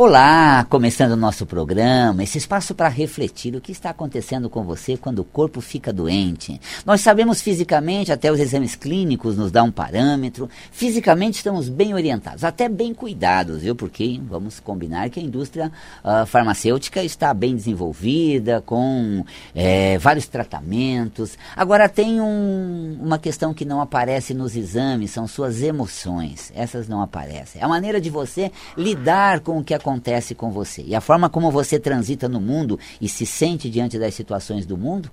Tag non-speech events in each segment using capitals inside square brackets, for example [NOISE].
Olá, começando o nosso programa, esse espaço para refletir o que está acontecendo com você quando o corpo fica doente. Nós sabemos fisicamente, até os exames clínicos nos dão um parâmetro, fisicamente estamos bem orientados, até bem cuidados, viu? Porque vamos combinar que a indústria uh, farmacêutica está bem desenvolvida, com é, vários tratamentos. Agora tem um, uma questão que não aparece nos exames, são suas emoções. Essas não aparecem. É a maneira de você lidar com o que acontece acontece com você e a forma como você transita no mundo e se sente diante das situações do mundo,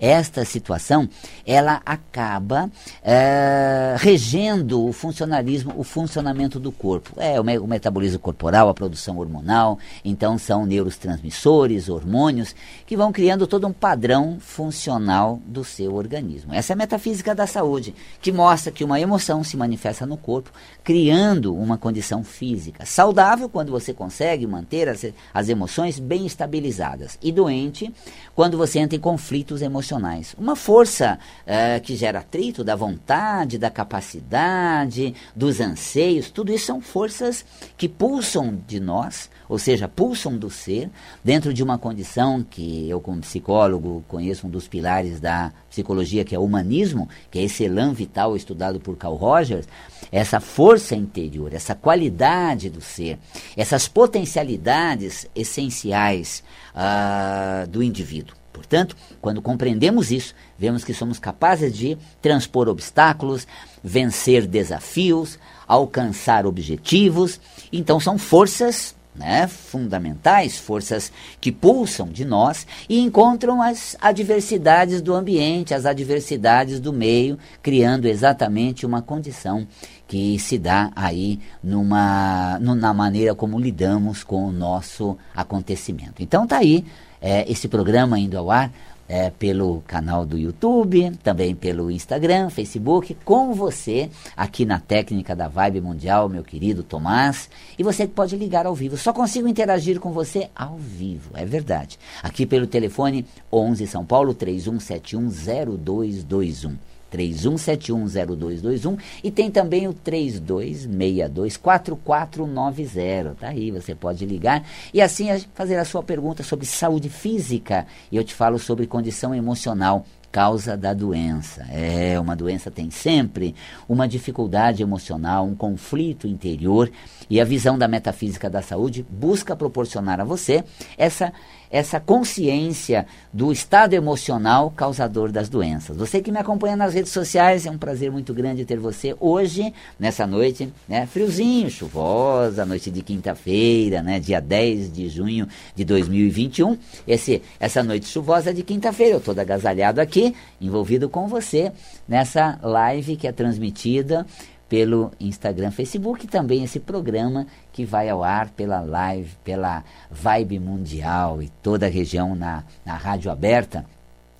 esta situação ela acaba é, regendo o funcionalismo, o funcionamento do corpo. É o, me o metabolismo corporal, a produção hormonal, então são neurotransmissores, hormônios que vão criando todo um padrão funcional do seu organismo. Essa é a metafísica da saúde, que mostra que uma emoção se manifesta no corpo, criando uma condição física saudável quando você consegue consegue manter as, as emoções bem estabilizadas. E doente quando você entra em conflitos emocionais. Uma força uh, que gera atrito da vontade, da capacidade, dos anseios, tudo isso são forças que pulsam de nós, ou seja, pulsam do ser, dentro de uma condição que eu, como psicólogo, conheço um dos pilares da psicologia, que é o humanismo, que é esse elan vital estudado por Carl Rogers, essa força interior, essa qualidade do ser, essas potencialidades essenciais uh, do indivíduo. Portanto, quando compreendemos isso, vemos que somos capazes de transpor obstáculos, vencer desafios, alcançar objetivos. Então, são forças né, fundamentais, forças que pulsam de nós e encontram as adversidades do ambiente, as adversidades do meio, criando exatamente uma condição que se dá aí numa, na maneira como lidamos com o nosso acontecimento. Então tá aí é, esse programa indo ao ar é, pelo canal do YouTube, também pelo Instagram, Facebook, com você aqui na técnica da Vibe Mundial, meu querido Tomás. E você pode ligar ao vivo. Só consigo interagir com você ao vivo, é verdade. Aqui pelo telefone 11 São Paulo 31710221. 31710221 e tem também o 32624490. Tá aí, você pode ligar e assim fazer a sua pergunta sobre saúde física e eu te falo sobre condição emocional causa da doença. É, uma doença tem sempre uma dificuldade emocional, um conflito interior, e a visão da metafísica da saúde busca proporcionar a você essa essa consciência do estado emocional causador das doenças. Você que me acompanha nas redes sociais, é um prazer muito grande ter você hoje, nessa noite, né, friozinho, chuvosa, noite de quinta-feira, né, dia 10 de junho de 2021. Esse, essa noite chuvosa de quinta-feira, eu todo agasalhado aqui, envolvido com você nessa live que é transmitida pelo Instagram, Facebook e também esse programa que vai ao ar pela live, pela Vibe Mundial e toda a região na, na rádio aberta.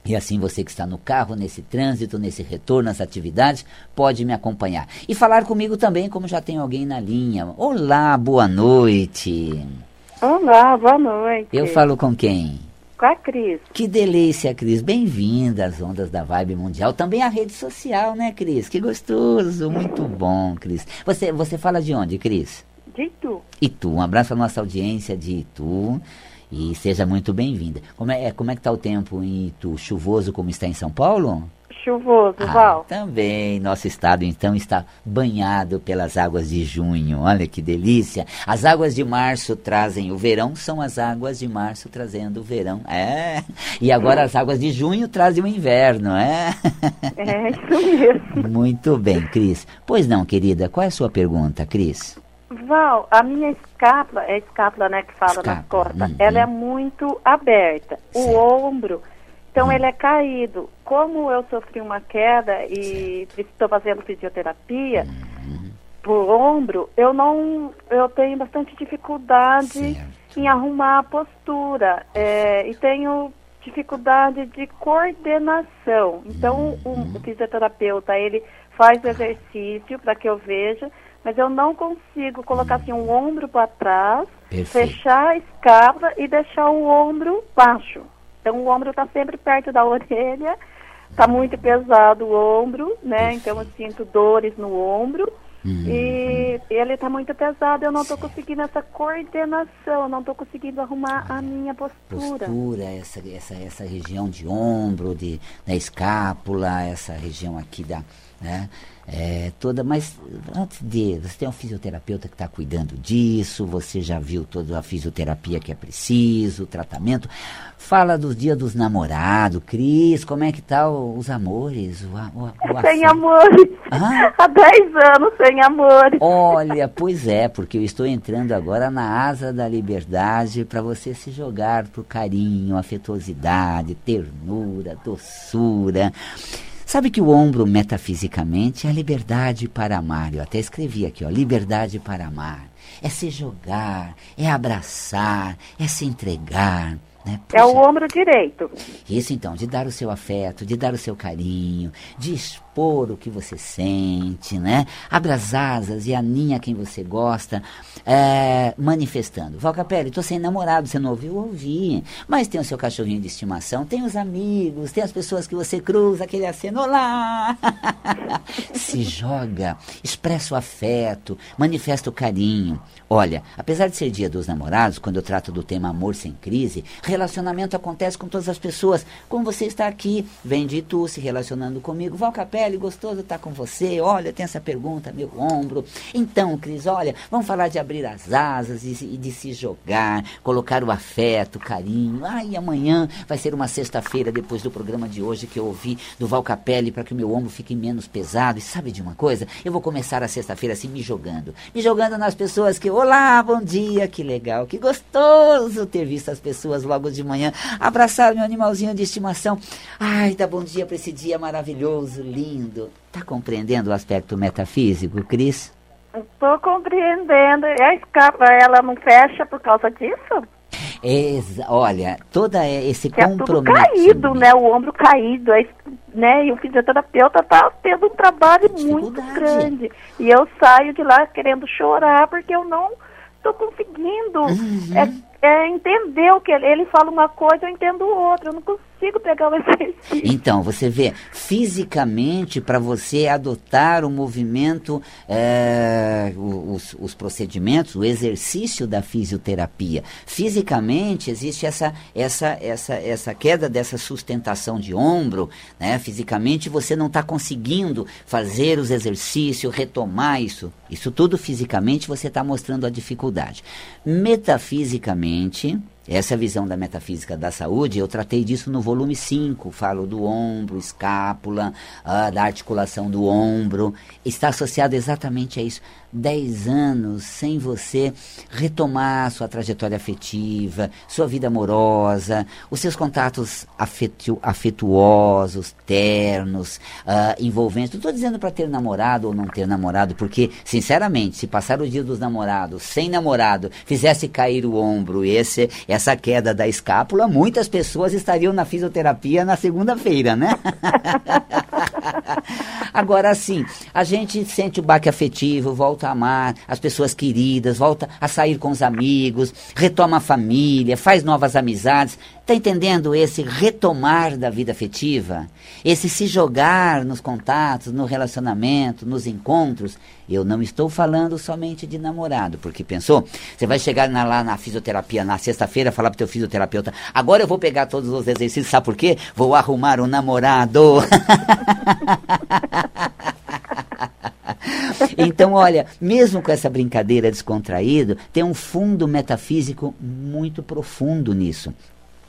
E assim você que está no carro, nesse trânsito, nesse retorno às atividades, pode me acompanhar. E falar comigo também, como já tem alguém na linha. Olá, boa noite. Olá, boa noite. Eu falo com quem? Com a Cris. Que delícia, Cris. Bem-vinda às ondas da Vibe Mundial. Também a rede social, né, Cris? Que gostoso. Muito bom, Cris. Você, você fala de onde, Cris? De Itu. Itu. Um abraço para nossa audiência de Itu. E seja muito bem-vinda. Como é, como é que está o tempo em Itu? Chuvoso como está em São Paulo? Chuvoso, ah, Val. Também, nosso estado então está banhado pelas águas de junho. Olha que delícia. As águas de março trazem o verão, são as águas de março trazendo o verão. É. E agora as águas de junho trazem o inverno, é? É, isso mesmo. [LAUGHS] Muito bem, Cris. Pois não, querida, qual é a sua pergunta, Cris? Val, a minha escápula, é a escápula, né, que fala escápula. nas costas, hum, ela hum. é muito aberta. Certo. O ombro então hum. ele é caído. Como eu sofri uma queda e estou fazendo fisioterapia uhum. por ombro, eu não, eu tenho bastante dificuldade certo. em arrumar a postura é, e tenho dificuldade de coordenação. Então uhum. o, o fisioterapeuta ele faz o exercício para que eu veja, mas eu não consigo colocar assim um ombro para trás, Perfeito. fechar a escápula e deixar o ombro baixo. Então o ombro está sempre perto da [LAUGHS] orelha, está muito pesado o ombro, né? Então eu sinto dores no ombro Uhum. E ele está muito pesado, eu não estou conseguindo essa coordenação, eu não estou conseguindo arrumar a minha postura. Postura, essa, essa, essa região de ombro, de, da escápula, essa região aqui da. Né? É, toda, mas antes de, você tem um fisioterapeuta que está cuidando disso, você já viu toda a fisioterapia que é preciso, o tratamento. Fala dos dias dos namorados, Cris, como é que tá o, os amores? O, o, o sem amores. Há 10 anos sem amores. Olha, pois é, porque eu estou entrando agora na asa da liberdade para você se jogar pro carinho, afetuosidade, ternura, doçura. Sabe que o ombro, metafisicamente, é a liberdade para amar. Eu até escrevi aqui, ó, liberdade para amar. É se jogar, é abraçar, é se entregar. Né? é o ombro direito. Isso então, de dar o seu afeto, de dar o seu carinho, de expor o que você sente, né? Abra as asas e aninha quem você gosta, é, manifestando. Valcapelli, tô sem namorado, você não ouviu? Ouvi. Mas tem o seu cachorrinho de estimação, tem os amigos, tem as pessoas que você cruza, aquele aceno, olá! [LAUGHS] Se joga, expressa o afeto, manifesta o carinho. Olha, apesar de ser dia dos namorados, quando eu trato do tema amor sem crise, relacionamento acontece com todas as pessoas. Como você está aqui, vem de Itu se relacionando comigo. Val Capelli, gostoso estar com você. Olha, tem essa pergunta, meu ombro. Então, Cris, olha, vamos falar de abrir as asas e, e de se jogar, colocar o afeto, o carinho. Ai, amanhã vai ser uma sexta-feira depois do programa de hoje que eu ouvi do Val Capelli para que o meu ombro fique menos pesado. E sabe de uma coisa? Eu vou começar a sexta-feira assim me jogando. Me jogando nas pessoas que, olá, bom dia, que legal, que gostoso ter visto as pessoas logo logo de manhã, abraçar meu animalzinho de estimação. Ai, dá bom dia para esse dia maravilhoso, lindo. Tá compreendendo o aspecto metafísico, Cris? Estou compreendendo. E a escapa, ela não fecha por causa disso? Exa olha, todo esse que compromisso. É tudo caído, né? O ombro caído, né? E o fisioterapeuta tá tendo um trabalho muito grande. E eu saio de lá querendo chorar porque eu não estou conseguindo. Uhum. É, é, entender o que ele, ele fala uma coisa, eu entendo outra. Eu não consigo pegar o exercício. Então, você vê, fisicamente, para você adotar o movimento, é, os, os, procedimentos, o exercício da fisioterapia, fisicamente existe essa, essa, essa, essa queda dessa sustentação de ombro, né? Fisicamente você não está conseguindo fazer os exercícios, retomar isso. Isso tudo fisicamente você está mostrando a dificuldade. Metafisicamente, essa visão da metafísica da saúde, eu tratei disso no volume 5. Falo do ombro, escápula, uh, da articulação do ombro. Está associado exatamente a isso. 10 anos sem você retomar sua trajetória afetiva, sua vida amorosa, os seus contatos afetu afetuosos, ternos, uh, envolventes. Não estou dizendo para ter namorado ou não ter namorado, porque, sinceramente, se passar o dia dos namorados sem namorado, fizesse cair o ombro, esse, essa queda da escápula, muitas pessoas estariam na fisioterapia na segunda-feira, né? [LAUGHS] Agora, sim, a gente sente o baque afetivo, volta a amar as pessoas queridas, volta a sair com os amigos, retoma a família, faz novas amizades. Está entendendo esse retomar da vida afetiva? Esse se jogar nos contatos, no relacionamento, nos encontros? Eu não estou falando somente de namorado, porque pensou? Você vai chegar na, lá na fisioterapia na sexta-feira, falar pro teu fisioterapeuta, agora eu vou pegar todos os exercícios, sabe por quê? Vou arrumar um namorado. [LAUGHS] então, olha, mesmo com essa brincadeira descontraída, tem um fundo metafísico muito profundo nisso.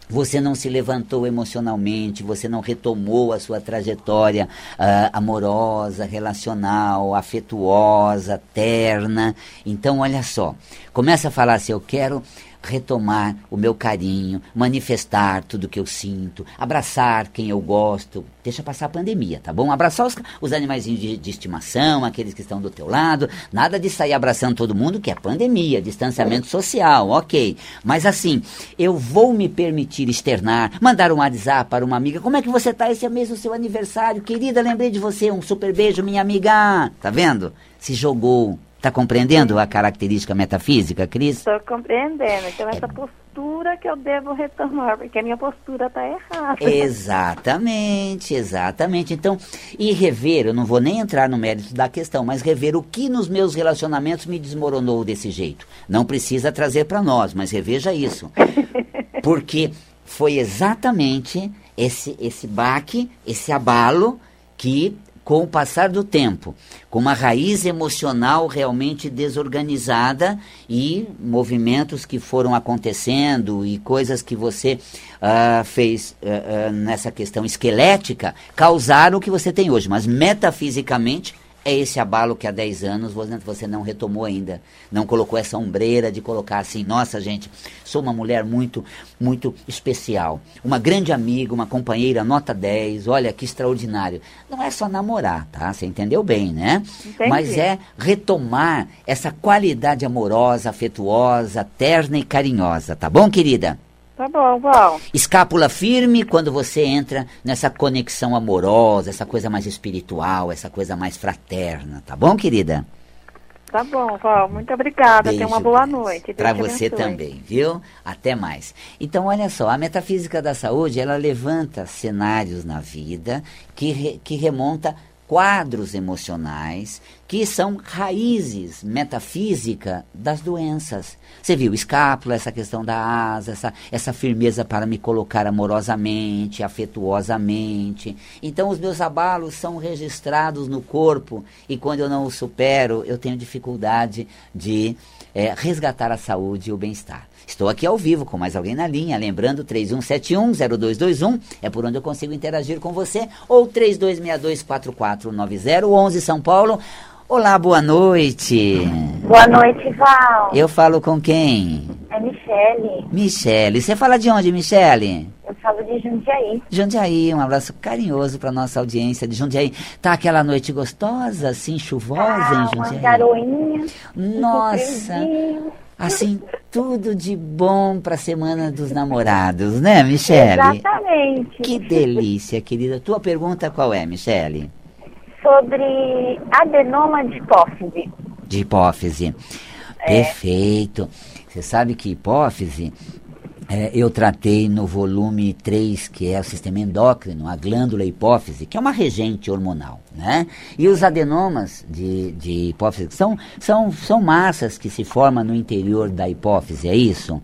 Você não se levantou emocionalmente, você não retomou a sua trajetória uh, amorosa, relacional, afetuosa, terna. Então, olha só, começa a falar assim: eu quero retomar o meu carinho, manifestar tudo que eu sinto, abraçar quem eu gosto. Deixa passar a pandemia, tá bom? Abraçar os, os de, de, estimação, aqueles que estão do teu lado. Nada de sair abraçando todo mundo, que é pandemia, distanciamento social, ok. Mas assim, eu vou me permitir externar, mandar um WhatsApp para uma amiga. Como é que você tá? Esse é mesmo seu aniversário. Querida, lembrei de você. Um super beijo, minha amiga. Tá vendo? Se jogou Está compreendendo a característica metafísica, Cris? Estou compreendendo. Então, essa postura que eu devo retomar, porque a minha postura está errada. Exatamente, exatamente. Então, e rever, eu não vou nem entrar no mérito da questão, mas rever o que nos meus relacionamentos me desmoronou desse jeito. Não precisa trazer para nós, mas reveja isso. [LAUGHS] Porque foi exatamente esse, esse baque, esse abalo que com o passar do tempo, com uma raiz emocional realmente desorganizada e movimentos que foram acontecendo e coisas que você uh, fez uh, uh, nessa questão esquelética causaram o que você tem hoje. Mas metafisicamente é esse abalo que há 10 anos você não retomou ainda. Não colocou essa ombreira de colocar assim, nossa gente, sou uma mulher muito, muito especial. Uma grande amiga, uma companheira, nota 10, olha que extraordinário. Não é só namorar, tá? Você entendeu bem, né? Entendi. Mas é retomar essa qualidade amorosa, afetuosa, terna e carinhosa, tá bom, querida? Tá bom, Val. Escápula firme quando você entra nessa conexão amorosa, essa coisa mais espiritual, essa coisa mais fraterna, tá bom, querida? Tá bom, Val. Muito obrigada. Tenha uma boa noite. Para você também, viu? Até mais. Então, olha só, a metafísica da saúde, ela levanta cenários na vida que, re, que remonta quadros emocionais que são raízes metafísica das doenças. Você viu, escápula, essa questão da asa, essa, essa firmeza para me colocar amorosamente, afetuosamente. Então, os meus abalos são registrados no corpo e quando eu não os supero, eu tenho dificuldade de é, resgatar a saúde e o bem-estar. Estou aqui ao vivo com mais alguém na linha, lembrando 3171-0221, é por onde eu consigo interagir com você, ou 3262-4490, 11 São Paulo. Olá, boa noite. Boa noite, Val. Eu falo com quem? É Michele. Michele. Você fala de onde, Michele? Eu falo de Jundiaí. Jundiaí, um abraço carinhoso para nossa audiência de Jundiaí. Tá aquela noite gostosa, assim, chuvosa ah, em Jundiaí? Uma garoinha. Nossa. Um assim, tudo de bom para a Semana dos Namorados, né, Michele? Exatamente. Que delícia, querida. Tua pergunta qual é, Michele? Sobre adenoma de hipófise. De hipófise. É. Perfeito. Você sabe que hipófise é, eu tratei no volume 3, que é o sistema endócrino, a glândula hipófise, que é uma regente hormonal. Né? E os adenomas de, de hipófise são, são, são massas que se formam no interior da hipófise, é isso?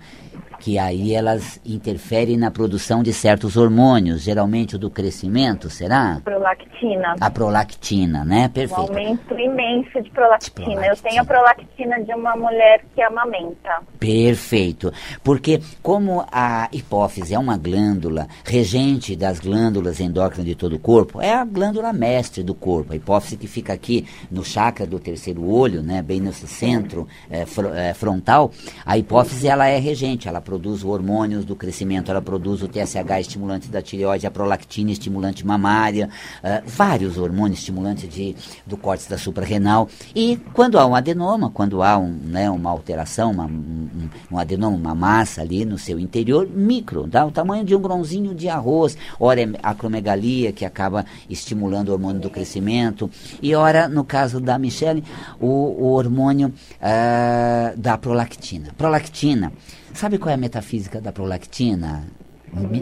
Que aí elas interferem na produção de certos hormônios, geralmente o do crescimento, será? Prolactina. A prolactina, né? Perfeito. Um aumento imenso de prolactina. de prolactina. Eu tenho a prolactina de uma mulher que amamenta. Perfeito. Porque como a hipófise é uma glândula regente das glândulas endócrinas de todo o corpo, é a glândula mestre do corpo. A hipófise que fica aqui no chakra do terceiro olho, né, bem nesse centro é, fr é, frontal, a hipófise ela é regente, ela produz hormônios do crescimento, ela produz o TSH estimulante da tireoide, a prolactina estimulante mamária, uh, vários hormônios estimulantes de, do córtex da suprarrenal. E quando há um adenoma, quando há um, né, uma alteração, uma, um, um, adenoma, uma massa ali no seu interior, micro, dá o tamanho de um grãozinho de arroz, ora é acromegalia, que acaba estimulando o hormônio do crescimento, e ora, no caso da Michelle, o, o hormônio uh, da prolactina. Prolactina Sabe qual é a metafísica da prolactina?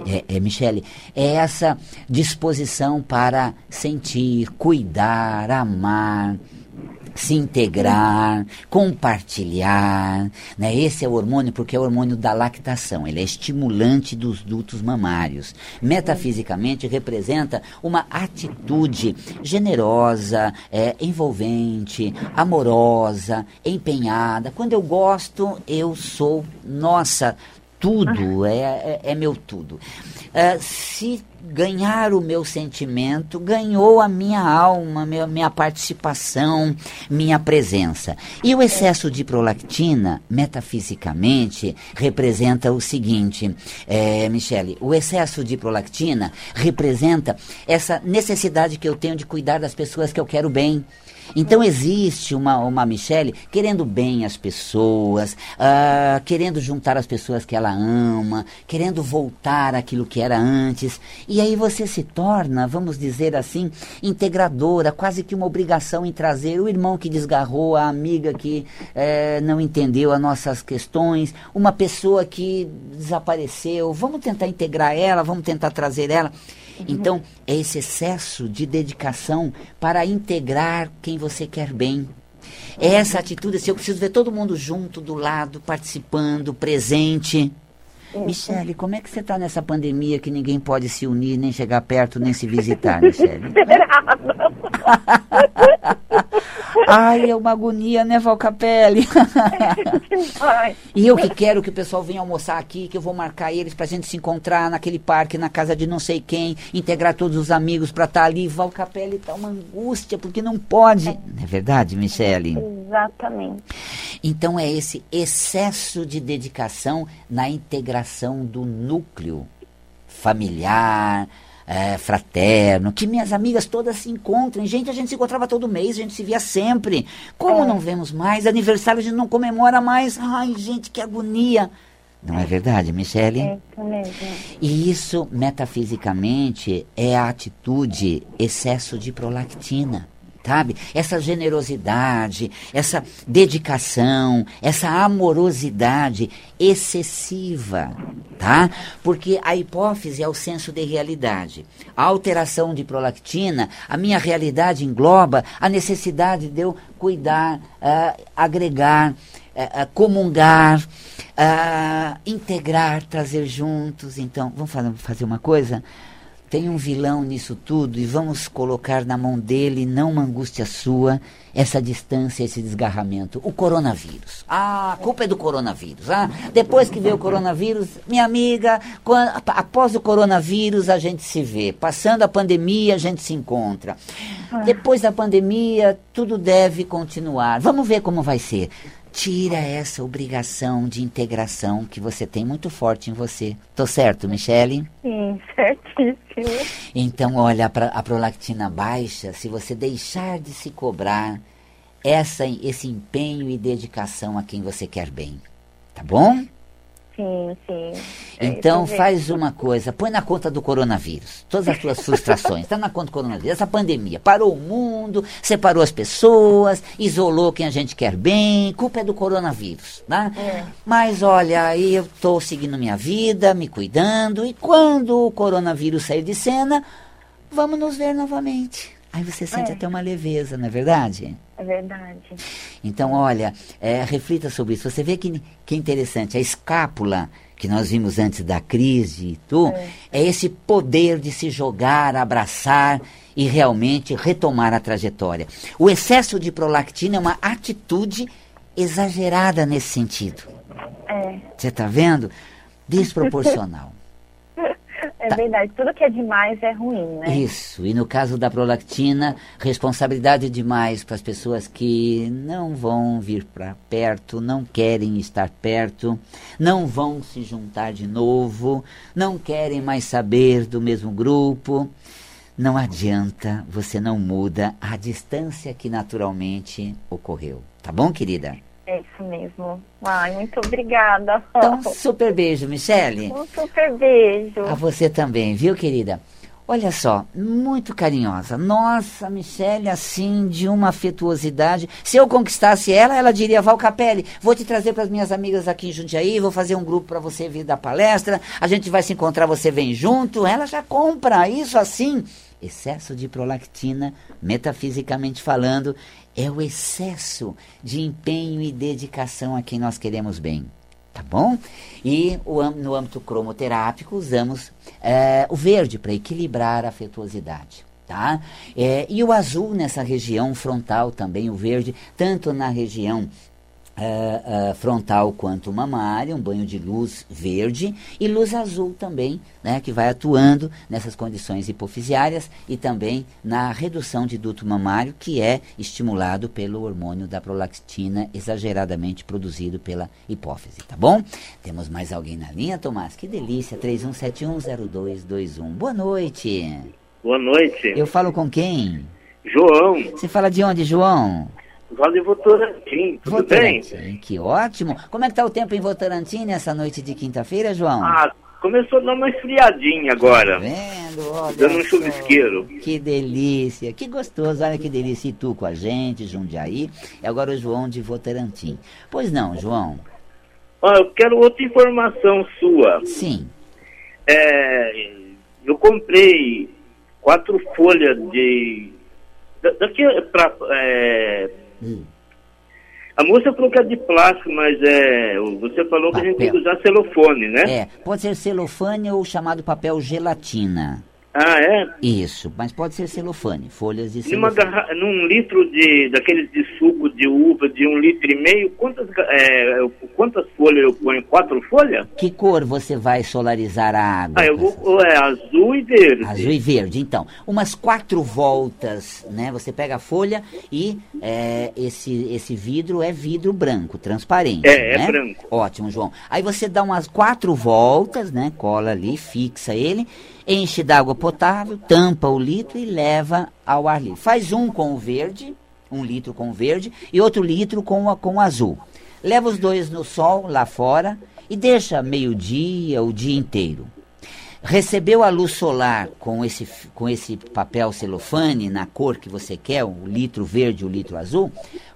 É, é, Michele, é essa disposição para sentir, cuidar, amar, se integrar, compartilhar, né? Esse é o hormônio porque é o hormônio da lactação, ele é estimulante dos dutos mamários. Metafisicamente representa uma atitude generosa, é, envolvente, amorosa, empenhada. Quando eu gosto, eu sou, nossa, tudo, é, é, é meu tudo. Uh, se ganhar o meu sentimento, ganhou a minha alma, minha, minha participação, minha presença. E o excesso de prolactina, metafisicamente, representa o seguinte, é, Michele, o excesso de prolactina representa essa necessidade que eu tenho de cuidar das pessoas que eu quero bem. Então existe uma, uma Michelle querendo bem as pessoas, uh, querendo juntar as pessoas que ela ama, querendo voltar àquilo que era antes. E aí você se torna, vamos dizer assim, integradora, quase que uma obrigação em trazer o irmão que desgarrou, a amiga que é, não entendeu as nossas questões, uma pessoa que desapareceu. Vamos tentar integrar ela, vamos tentar trazer ela. Então, é esse excesso de dedicação para integrar quem você quer bem. É essa atitude, assim, eu preciso ver todo mundo junto, do lado, participando, presente. Michele, como é que você está nessa pandemia que ninguém pode se unir, nem chegar perto, nem se visitar, Michele? [LAUGHS] Ai, é uma agonia, né, Valcapelli? [LAUGHS] e eu que quero que o pessoal venha almoçar aqui, que eu vou marcar eles pra gente se encontrar naquele parque, na casa de não sei quem, integrar todos os amigos pra estar tá ali. Valcapelli tá uma angústia, porque não pode. É. Não é verdade, Michele? Exatamente. Então é esse excesso de dedicação na integração do núcleo familiar, é, fraterno, que minhas amigas todas se encontrem. Gente, a gente se encontrava todo mês, a gente se via sempre. Como é. não vemos mais? Aniversário a gente não comemora mais. Ai, gente, que agonia. Não é verdade, Michele? É isso mesmo. E isso, metafisicamente, é a atitude excesso de prolactina sabe? Essa generosidade, essa dedicação, essa amorosidade excessiva, tá? Porque a hipófise é o senso de realidade. A alteração de prolactina, a minha realidade engloba a necessidade de eu cuidar, uh, agregar, uh, uh, comungar, integrar, trazer juntos. Então, vamos fazer uma coisa? Tem um vilão nisso tudo e vamos colocar na mão dele, não uma angústia sua, essa distância, esse desgarramento. O coronavírus. Ah, a culpa é do coronavírus. Ah, depois que veio o coronavírus, minha amiga, quando, após o coronavírus a gente se vê. Passando a pandemia, a gente se encontra. Ah. Depois da pandemia, tudo deve continuar. Vamos ver como vai ser tira essa obrigação de integração que você tem muito forte em você. Tô certo, Michele? Sim, [LAUGHS] certíssimo. Então, olha, a, a prolactina baixa, se você deixar de se cobrar essa, esse empenho e dedicação a quem você quer bem, tá bom? Sim, sim. É então faz uma coisa, põe na conta do coronavírus. Todas as suas frustrações. Está na conta do coronavírus. Essa pandemia parou o mundo, separou as pessoas, isolou quem a gente quer bem. Culpa é do coronavírus. Né? É. Mas olha, aí eu estou seguindo minha vida, me cuidando. E quando o coronavírus sair de cena, vamos nos ver novamente. Aí você sente é. até uma leveza, não é verdade? É verdade. Então, olha, é, reflita sobre isso. Você vê que, que interessante, a escápula que nós vimos antes da crise, tu, é. é esse poder de se jogar, abraçar e realmente retomar a trajetória. O excesso de prolactina é uma atitude exagerada nesse sentido. É. Você está vendo? Desproporcional. É verdade, tudo que é demais é ruim, né? Isso, e no caso da prolactina, responsabilidade demais para as pessoas que não vão vir para perto, não querem estar perto, não vão se juntar de novo, não querem mais saber do mesmo grupo. Não adianta, você não muda a distância que naturalmente ocorreu. Tá bom, querida? É isso mesmo. Ai, muito obrigada. Então, super beijo, Michele. Um super beijo. A você também, viu, querida? Olha só, muito carinhosa. Nossa, Michele, assim, de uma afetuosidade. Se eu conquistasse ela, ela diria: Val Capelli, vou te trazer para as minhas amigas aqui em Jundiaí, vou fazer um grupo para você vir da palestra, a gente vai se encontrar, você vem junto. Ela já compra isso assim. Excesso de prolactina, metafisicamente falando, é o excesso de empenho e dedicação a quem nós queremos bem. Tá bom? E o, no âmbito cromoterápico usamos é, o verde para equilibrar a afetuosidade. Tá? É, e o azul nessa região frontal também, o verde, tanto na região uh, uh, frontal quanto mamária, um banho de luz verde e luz azul também, né, que vai atuando nessas condições hipofisiárias e também na redução de duto mamário, que é estimulado pelo hormônio da prolactina exageradamente produzido pela hipófise, tá bom? Temos mais alguém na linha, Tomás? Que delícia, 31710221. Boa noite. Boa noite. Eu falo com quem? João. Você fala de onde, João? De Votorantim, tudo Votorantim, bem? Que ótimo. Como é que está o tempo em Votorantim nessa noite de quinta-feira, João? Ah, começou a dar uma esfriadinha agora. Tá vendo? Olha dando um chuvisqueiro. Que delícia, que gostoso, olha que delícia. E tu com a gente, Jundiaí. E agora o João de Votorantim. Pois não, João? Ah, eu quero outra informação sua. Sim. É, eu comprei quatro folhas de. Daqui pra. É, hum. A moça falou que é de plástico, mas é, você falou papel. que a gente tem que usar celofane, né? É, pode ser celofane ou chamado papel gelatina. Ah, é? Isso, mas pode ser celofane, folhas de celofane. Garra... Num litro de, daqueles de suco de uva de um litro e meio, quantas, é, quantas folhas eu ponho? Quatro folhas? Que cor você vai solarizar a água? Ah, eu vou, é azul e verde. Azul e verde, então. Umas quatro voltas, né? Você pega a folha e é, esse, esse vidro é vidro branco, transparente. É, né? é branco. Ótimo, João. Aí você dá umas quatro voltas, né? Cola ali, fixa ele enche d'água potável, tampa o litro e leva ao ar livre. Faz um com o verde, um litro com o verde e outro litro com, a, com o azul. Leva os dois no sol lá fora e deixa meio-dia, o dia inteiro. Recebeu a luz solar com esse, com esse papel celofane na cor que você quer, o litro verde o litro azul,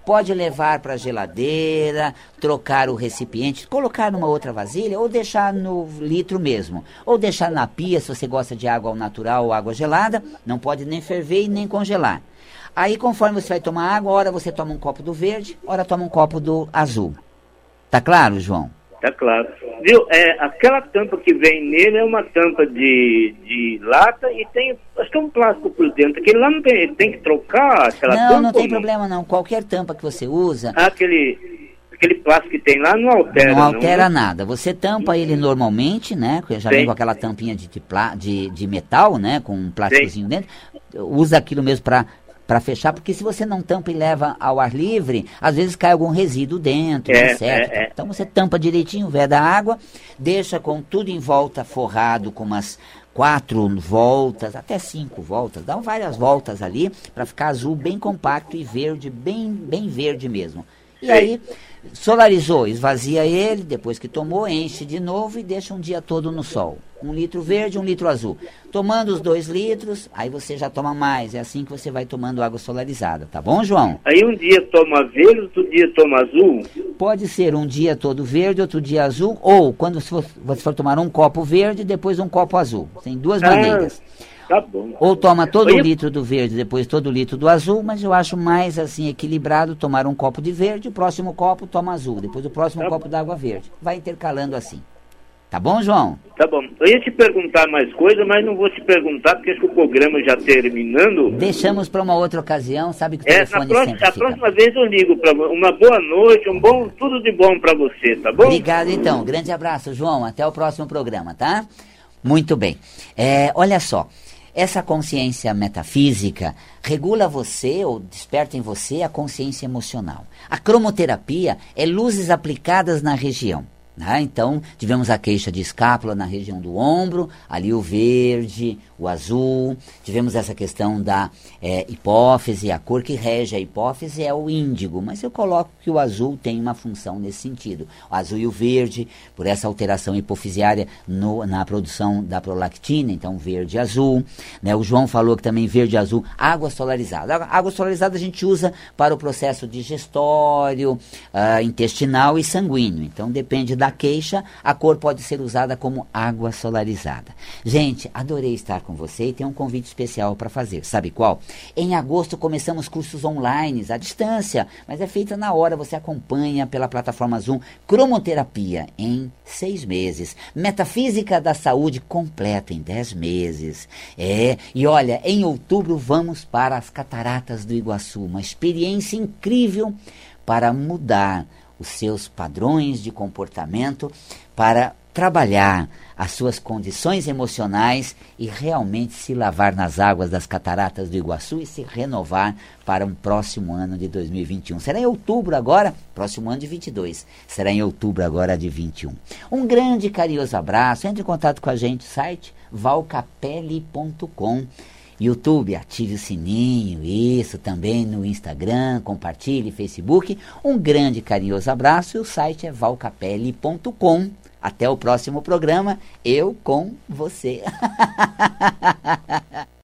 pode levar para a geladeira, trocar o recipiente, colocar numa outra vasilha ou deixar no litro mesmo. Ou deixar na pia, se você gosta de água ao natural ou água gelada, não pode nem ferver e nem congelar. Aí, conforme você vai tomar água, hora você toma um copo do verde, hora toma um copo do azul. Tá claro, João? Tá claro. Viu? É, aquela tampa que vem nele é uma tampa de, de lata e tem, acho que é um plástico por dentro. Aquele lá não tem, tem que trocar aquela não, tampa? Não, não tem problema não. Qualquer tampa que você usa... Aquele, aquele plástico que tem lá não altera, não? altera não, né? nada. Você tampa ele normalmente, né? Já vem com aquela tampinha de, de, de metal, né? Com um plásticozinho dentro. Usa aquilo mesmo para para fechar, porque se você não tampa e leva ao ar livre, às vezes cai algum resíduo dentro, é, inseto. É, é. Então você tampa direitinho, veda a água, deixa com tudo em volta forrado com umas quatro voltas, até cinco voltas, dá várias voltas ali para ficar azul bem compacto e verde, bem, bem verde mesmo. E aí Solarizou, esvazia ele, depois que tomou, enche de novo e deixa um dia todo no sol. Um litro verde, um litro azul. Tomando os dois litros, aí você já toma mais. É assim que você vai tomando água solarizada, tá bom, João? Aí um dia toma verde, outro dia toma azul? Pode ser um dia todo verde, outro dia azul, ou quando você for, você for tomar um copo verde, depois um copo azul. Tem duas ah. maneiras. Tá bom. Ou toma todo o litro do verde, depois todo o litro do azul, mas eu acho mais assim equilibrado tomar um copo de verde, o próximo copo toma azul, depois o próximo tá copo d'água verde. Vai intercalando assim. Tá bom, João? Tá bom. Eu ia te perguntar mais coisa, mas não vou te perguntar porque o programa já terminando. Deixamos para uma outra ocasião, sabe que o é, telefone próxima, sempre A próxima vez eu ligo para uma boa noite, um bom tudo de bom para você, tá bom? Obrigado então. Grande abraço, João. Até o próximo programa, tá? Muito bem. É, olha só. Essa consciência metafísica regula você ou desperta em você a consciência emocional. A cromoterapia é luzes aplicadas na região. Né? Então, tivemos a queixa de escápula na região do ombro, ali o verde, o azul. Tivemos essa questão da é, hipófise, a cor que rege a hipófise é o índigo, mas eu coloco que o azul tem uma função nesse sentido. O azul e o verde, por essa alteração hipofisiária no, na produção da prolactina, então verde e azul. Né? O João falou que também verde e azul, água solarizada. A água solarizada a gente usa para o processo digestório, uh, intestinal e sanguíneo. Então depende da queixa, a cor pode ser usada como água solarizada. Gente, adorei estar com você e tem um convite especial para fazer. Sabe qual? Em agosto começamos cursos online, à distância, mas é feita na hora. Você acompanha pela plataforma Zoom cromoterapia em seis meses, metafísica da saúde completa em dez meses. É, e olha, em outubro vamos para as Cataratas do Iguaçu, uma experiência incrível para mudar os seus padrões de comportamento, para trabalhar as suas condições emocionais e realmente se lavar nas águas das cataratas do Iguaçu e se renovar para um próximo ano de 2021. Será em outubro agora, próximo ano de 22. Será em outubro agora de 21. Um grande carinhoso abraço. Entre em contato com a gente, site valcapelli.com. YouTube, ative o sininho, isso também no Instagram, compartilhe, Facebook. Um grande carinhoso abraço e o site é valcapelli.com Até o próximo programa, eu com você. [LAUGHS]